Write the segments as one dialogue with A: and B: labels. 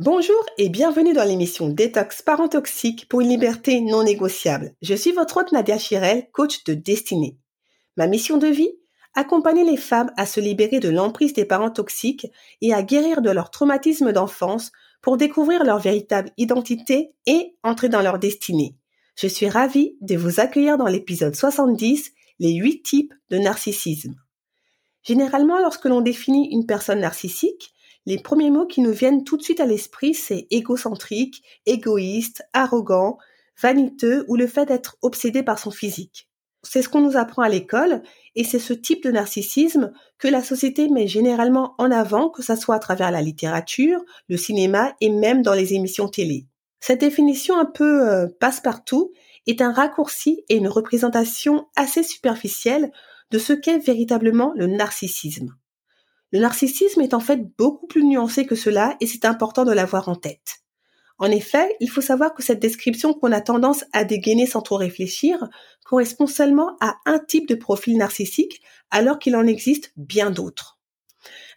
A: Bonjour et bienvenue dans l'émission Détox Parents Toxiques pour une liberté non négociable. Je suis votre hôte Nadia Chirel, coach de destinée. Ma mission de vie? Accompagner les femmes à se libérer de l'emprise des parents toxiques et à guérir de leur traumatisme d'enfance pour découvrir leur véritable identité et entrer dans leur destinée. Je suis ravie de vous accueillir dans l'épisode 70, les 8 types de narcissisme. Généralement, lorsque l'on définit une personne narcissique, les premiers mots qui nous viennent tout de suite à l'esprit, c'est égocentrique, égoïste, arrogant, vaniteux ou le fait d'être obsédé par son physique. C'est ce qu'on nous apprend à l'école et c'est ce type de narcissisme que la société met généralement en avant, que ce soit à travers la littérature, le cinéma et même dans les émissions télé. Cette définition un peu euh, passe-partout est un raccourci et une représentation assez superficielle de ce qu'est véritablement le narcissisme. Le narcissisme est en fait beaucoup plus nuancé que cela et c'est important de l'avoir en tête. En effet, il faut savoir que cette description qu'on a tendance à dégainer sans trop réfléchir correspond seulement à un type de profil narcissique alors qu'il en existe bien d'autres.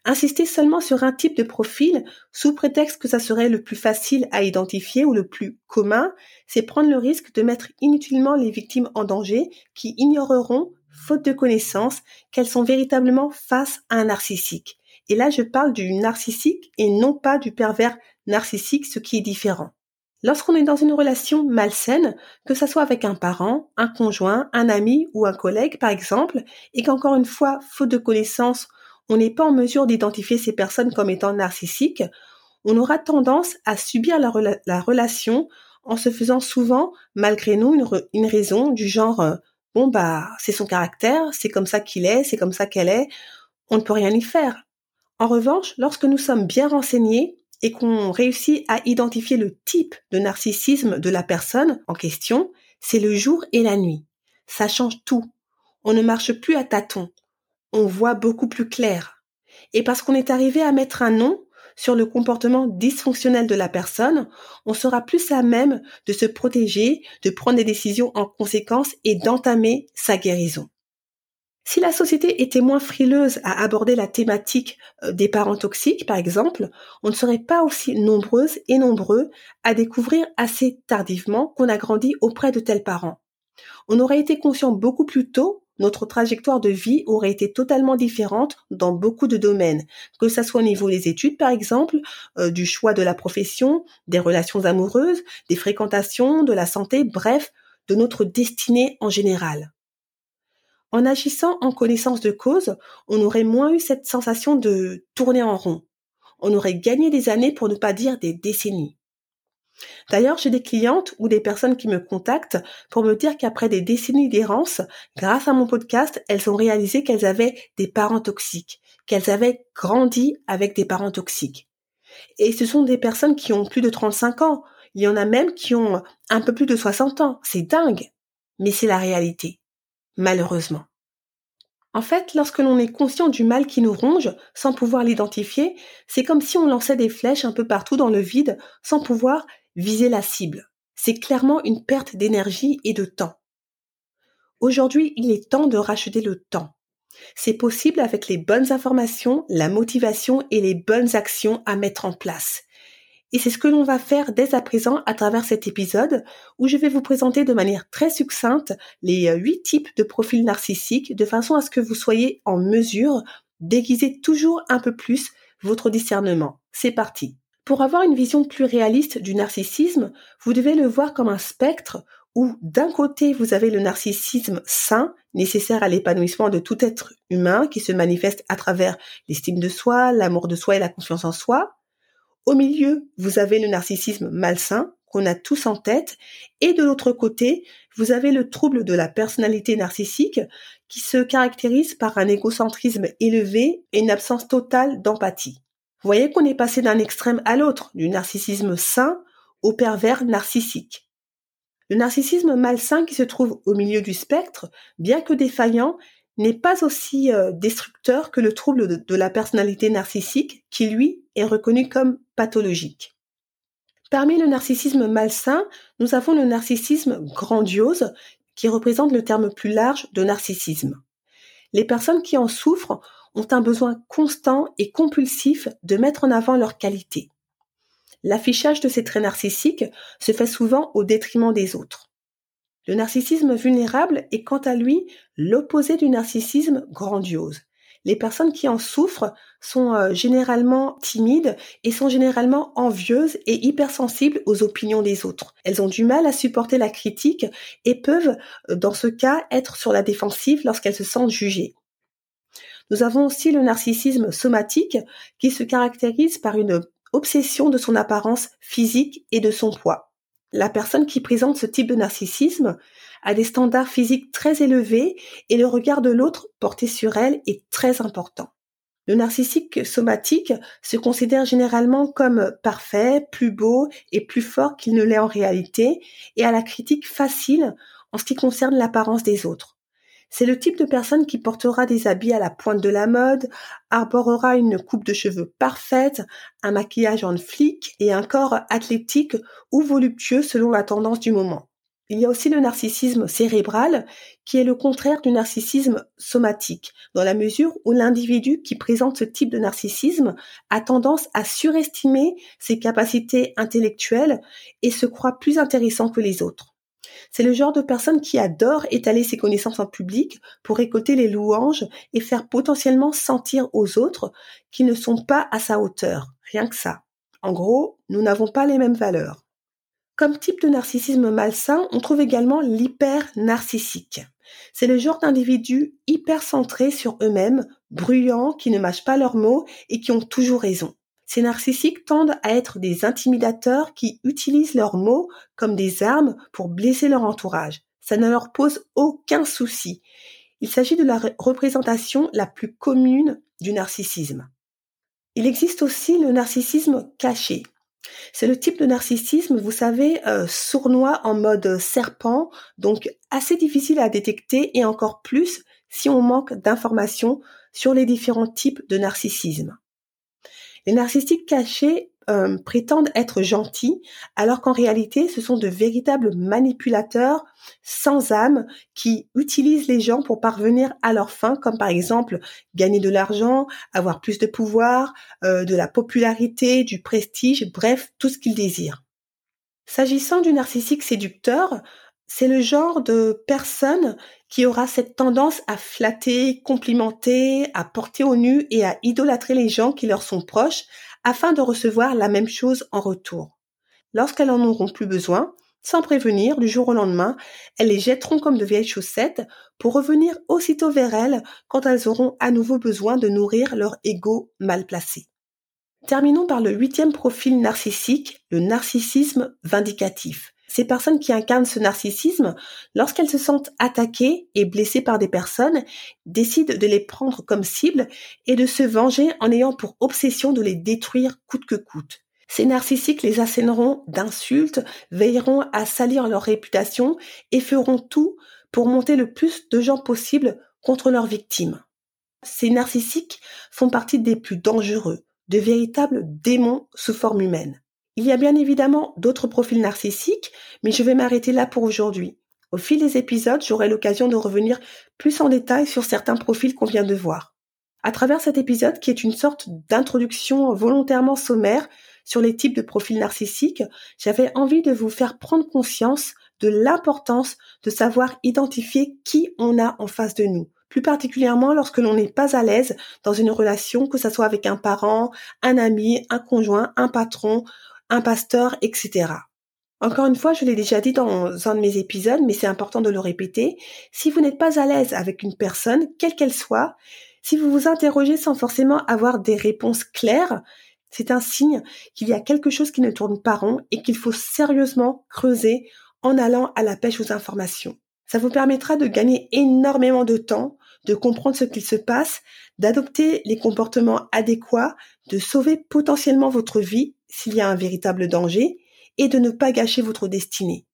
A: Insister seulement sur un type de profil sous prétexte que ça serait le plus facile à identifier ou le plus commun, c'est prendre le risque de mettre inutilement les victimes en danger qui ignoreront faute de connaissances, qu'elles sont véritablement face à un narcissique. Et là, je parle du narcissique et non pas du pervers narcissique, ce qui est différent. Lorsqu'on est dans une relation malsaine, que ce soit avec un parent, un conjoint, un ami ou un collègue par exemple, et qu'encore une fois, faute de connaissances, on n'est pas en mesure d'identifier ces personnes comme étant narcissiques, on aura tendance à subir la, relation en se faisant souvent, malgré nous, une, une raison du genre euh, bon bah c'est son caractère, c'est comme ça qu'il est, c'est comme ça qu'elle est, on ne peut rien y faire. En revanche, lorsque nous sommes bien renseignés et qu'on réussit à identifier le type de narcissisme de la personne en question, c'est le jour et la nuit. Ça change tout. On ne marche plus à tâtons. On voit beaucoup plus clair. Et parce qu'on est arrivé à mettre un nom, sur le comportement dysfonctionnel de la personne, on sera plus à même de se protéger, de prendre des décisions en conséquence et d'entamer sa guérison. Si la société était moins frileuse à aborder la thématique euh, des parents toxiques, par exemple, on ne serait pas aussi nombreuses et nombreux à découvrir assez tardivement qu'on a grandi auprès de tels parents. On aurait été conscient beaucoup plus tôt notre trajectoire de vie aurait été totalement différente dans beaucoup de domaines, que ce soit au niveau des études par exemple, euh, du choix de la profession, des relations amoureuses, des fréquentations, de la santé, bref, de notre destinée en général. En agissant en connaissance de cause, on aurait moins eu cette sensation de tourner en rond. On aurait gagné des années pour ne pas dire des décennies. D'ailleurs, j'ai des clientes ou des personnes qui me contactent pour me dire qu'après des décennies d'errance, grâce à mon podcast, elles ont réalisé qu'elles avaient des parents toxiques, qu'elles avaient grandi avec des parents toxiques. Et ce sont des personnes qui ont plus de 35 ans. Il y en a même qui ont un peu plus de 60 ans. C'est dingue. Mais c'est la réalité. Malheureusement. En fait, lorsque l'on est conscient du mal qui nous ronge, sans pouvoir l'identifier, c'est comme si on lançait des flèches un peu partout dans le vide, sans pouvoir viser la cible. C'est clairement une perte d'énergie et de temps. Aujourd'hui, il est temps de racheter le temps. C'est possible avec les bonnes informations, la motivation et les bonnes actions à mettre en place. Et c'est ce que l'on va faire dès à présent à travers cet épisode où je vais vous présenter de manière très succincte les euh, huit types de profils narcissiques de façon à ce que vous soyez en mesure d'aiguiser toujours un peu plus votre discernement. C'est parti. Pour avoir une vision plus réaliste du narcissisme, vous devez le voir comme un spectre où d'un côté vous avez le narcissisme sain, nécessaire à l'épanouissement de tout être humain qui se manifeste à travers l'estime de soi, l'amour de soi et la confiance en soi. Au milieu, vous avez le narcissisme malsain qu'on a tous en tête. Et de l'autre côté, vous avez le trouble de la personnalité narcissique qui se caractérise par un égocentrisme élevé et une absence totale d'empathie. Vous voyez qu'on est passé d'un extrême à l'autre, du narcissisme sain au pervers narcissique. Le narcissisme malsain qui se trouve au milieu du spectre, bien que défaillant, n'est pas aussi euh, destructeur que le trouble de, la personnalité narcissique qui, lui, est reconnu comme pathologique. Parmi le narcissisme malsain, nous avons le narcissisme grandiose qui représente le terme plus large de narcissisme. Les personnes qui en souffrent ont un besoin constant et compulsif de mettre en avant leurs qualités. L'affichage de ces traits narcissiques se fait souvent au détriment des autres. Le narcissisme vulnérable est quant à lui l'opposé du narcissisme grandiose. Les personnes qui en souffrent sont euh, généralement timides et sont généralement envieuses et hypersensibles aux opinions des autres. Elles ont du mal à supporter la critique et peuvent, euh, dans ce cas, être sur la défensive lorsqu'elles se sentent jugées. Nous avons aussi le narcissisme somatique qui se caractérise par une obsession de son apparence physique et de son poids. La personne qui présente ce type de narcissisme a des standards physiques très élevés et le regard de l'autre porté sur elle est très important. Le narcissique somatique se considère généralement comme parfait, plus beau et plus fort qu'il ne l'est en réalité et a la critique facile en ce qui concerne l'apparence des autres. C'est le type de personne qui portera des habits à la pointe de la mode, arborera une coupe de cheveux parfaite, un maquillage en flic et un corps athlétique ou voluptueux selon la tendance du moment. Il y a aussi le narcissisme cérébral, qui est le contraire du narcissisme somatique, dans la mesure où l'individu qui présente ce type de narcissisme a tendance à surestimer ses capacités intellectuelles et se croit plus intéressant que les autres. C'est le genre de personne qui adore étaler ses connaissances en public pour récolter les louanges et faire potentiellement sentir aux autres qui ne sont pas à sa hauteur. Rien que ça. En gros, nous n'avons pas les mêmes valeurs. Comme type de narcissisme malsain, on trouve également l'hyper-narcissique. C'est le genre d'individus hyper centrés sur eux-mêmes, bruyants, qui ne mâchent pas leurs mots et qui ont toujours raison. Ces narcissiques tendent à être des intimidateurs qui utilisent leurs mots comme des armes pour blesser leur entourage. Ça ne leur pose aucun souci. Il s'agit de la représentation la plus commune du narcissisme. Il existe aussi le narcissisme caché. C'est le type de narcissisme, vous savez, euh, sournois en mode serpent, donc assez difficile à détecter et encore plus si on manque d'informations sur les différents types de narcissisme. Les narcissiques cachés euh, prétendent être gentils, alors qu'en réalité, ce sont de véritables manipulateurs sans âme qui utilisent les gens pour parvenir à leurs fins, comme par exemple gagner de l'argent, avoir plus de pouvoir, euh, de la popularité, du prestige, bref, tout ce qu'ils désirent. S'agissant du narcissique séducteur, c'est le genre de personne qui aura cette tendance à flatter, complimenter, à porter au nu et à idolâtrer les gens qui leur sont proches afin de recevoir la même chose en retour. Lorsqu'elles en auront plus besoin, sans prévenir, du jour au lendemain, elles les jetteront comme de vieilles chaussettes pour revenir aussitôt vers elles quand elles auront à nouveau besoin de nourrir leur ego mal placé. Terminons par le huitième profil narcissique, le narcissisme vindicatif. Ces personnes qui incarnent ce narcissisme, lorsqu'elles se sentent attaquées et blessées par des personnes, décident de les prendre comme cible et de se venger en ayant pour obsession de les détruire coûte que coûte. Ces narcissiques les asséneront d'insultes, veilleront à salir leur réputation et feront tout pour monter le plus de gens possible contre leurs victimes. Ces narcissiques font partie des plus dangereux, de véritables démons sous forme humaine. Il y a bien évidemment d'autres profils narcissiques, mais je vais m'arrêter là pour aujourd'hui. Au fil des épisodes, j'aurai l'occasion de revenir plus en détail sur certains profils qu'on vient de voir. À travers cet épisode, qui est une sorte d'introduction volontairement sommaire sur les types de profils narcissiques, j'avais envie de vous faire prendre conscience de l'importance de savoir identifier qui on a en face de nous, plus particulièrement lorsque l'on n'est pas à l'aise dans une relation, que ce soit avec un parent, un ami, un conjoint, un patron, un pasteur, etc. Encore une fois, je l'ai déjà dit dans un de mes épisodes, mais c'est important de le répéter. Si vous n'êtes pas à l'aise avec une personne, quelle qu'elle soit, si vous vous interrogez sans forcément avoir des réponses claires, c'est un signe qu'il y a quelque chose qui ne tourne pas rond et qu'il faut sérieusement creuser en allant à la pêche aux informations. Ça vous permettra de gagner énormément de temps, de comprendre ce qu'il se passe, d'adopter les comportements adéquats, de sauver potentiellement votre vie s'il y a un véritable danger et de ne pas gâcher votre destinée.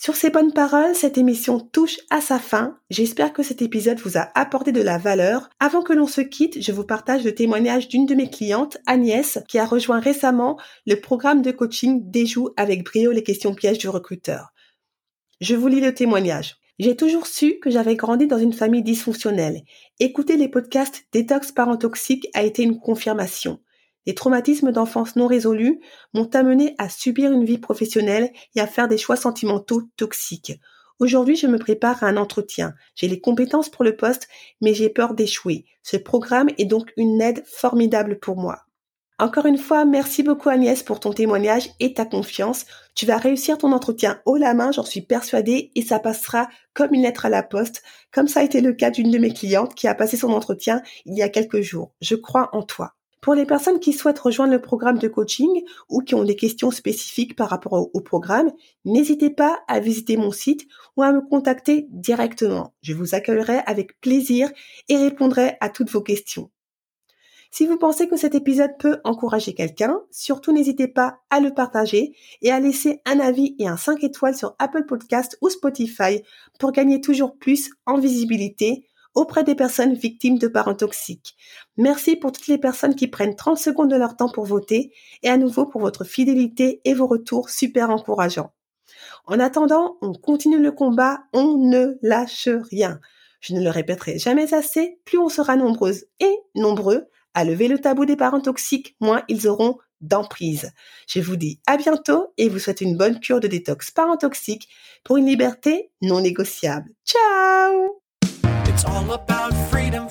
A: Sur ces bonnes paroles, cette émission touche à sa fin. J'espère que cet épisode vous a apporté de la valeur. Avant que l'on se quitte, je vous partage le témoignage d'une de mes clientes, Agnès, qui a rejoint récemment le programme de coaching Déjoue avec brio les questions pièges du recruteur. Je vous lis le témoignage. J'ai toujours su que j'avais grandi dans une famille dysfonctionnelle. Écouter les podcasts Détox parents toxiques a été une confirmation. Les traumatismes d'enfance non résolus m'ont amené à subir une vie professionnelle et à faire des choix sentimentaux toxiques. Aujourd'hui, je me prépare à un entretien. J'ai les compétences pour le poste, mais j'ai peur d'échouer. Ce programme est donc une aide formidable pour moi. Encore une fois, merci beaucoup Agnès pour ton témoignage et ta confiance. Tu vas réussir ton entretien haut la main, j'en suis persuadée, et ça passera comme une lettre à la poste, comme ça a été le cas d'une de mes clientes qui a passé son entretien il y a quelques jours. Je crois en toi. Pour les personnes qui souhaitent rejoindre le programme de coaching ou qui ont des questions spécifiques par rapport au, programme, n'hésitez pas à visiter mon site ou à me contacter directement. Je vous accueillerai avec plaisir et répondrai à toutes vos questions. Si vous pensez que cet épisode peut encourager quelqu'un, surtout n'hésitez pas à le partager et à laisser un avis et un 5 étoiles sur Apple Podcast ou Spotify pour gagner toujours plus en visibilité auprès des personnes victimes de parents toxiques. Merci pour toutes les personnes qui prennent 30 secondes de leur temps pour voter et à nouveau pour votre fidélité et vos retours super encourageants. En attendant, on continue le combat, on ne lâche rien. Je ne le répéterai jamais assez, plus on sera nombreuses et nombreux à lever le tabou des parents toxiques, moins ils auront d'emprise. Je vous dis à bientôt et vous souhaite une bonne cure de détox parents toxiques pour une liberté non négociable. Ciao! About freedom,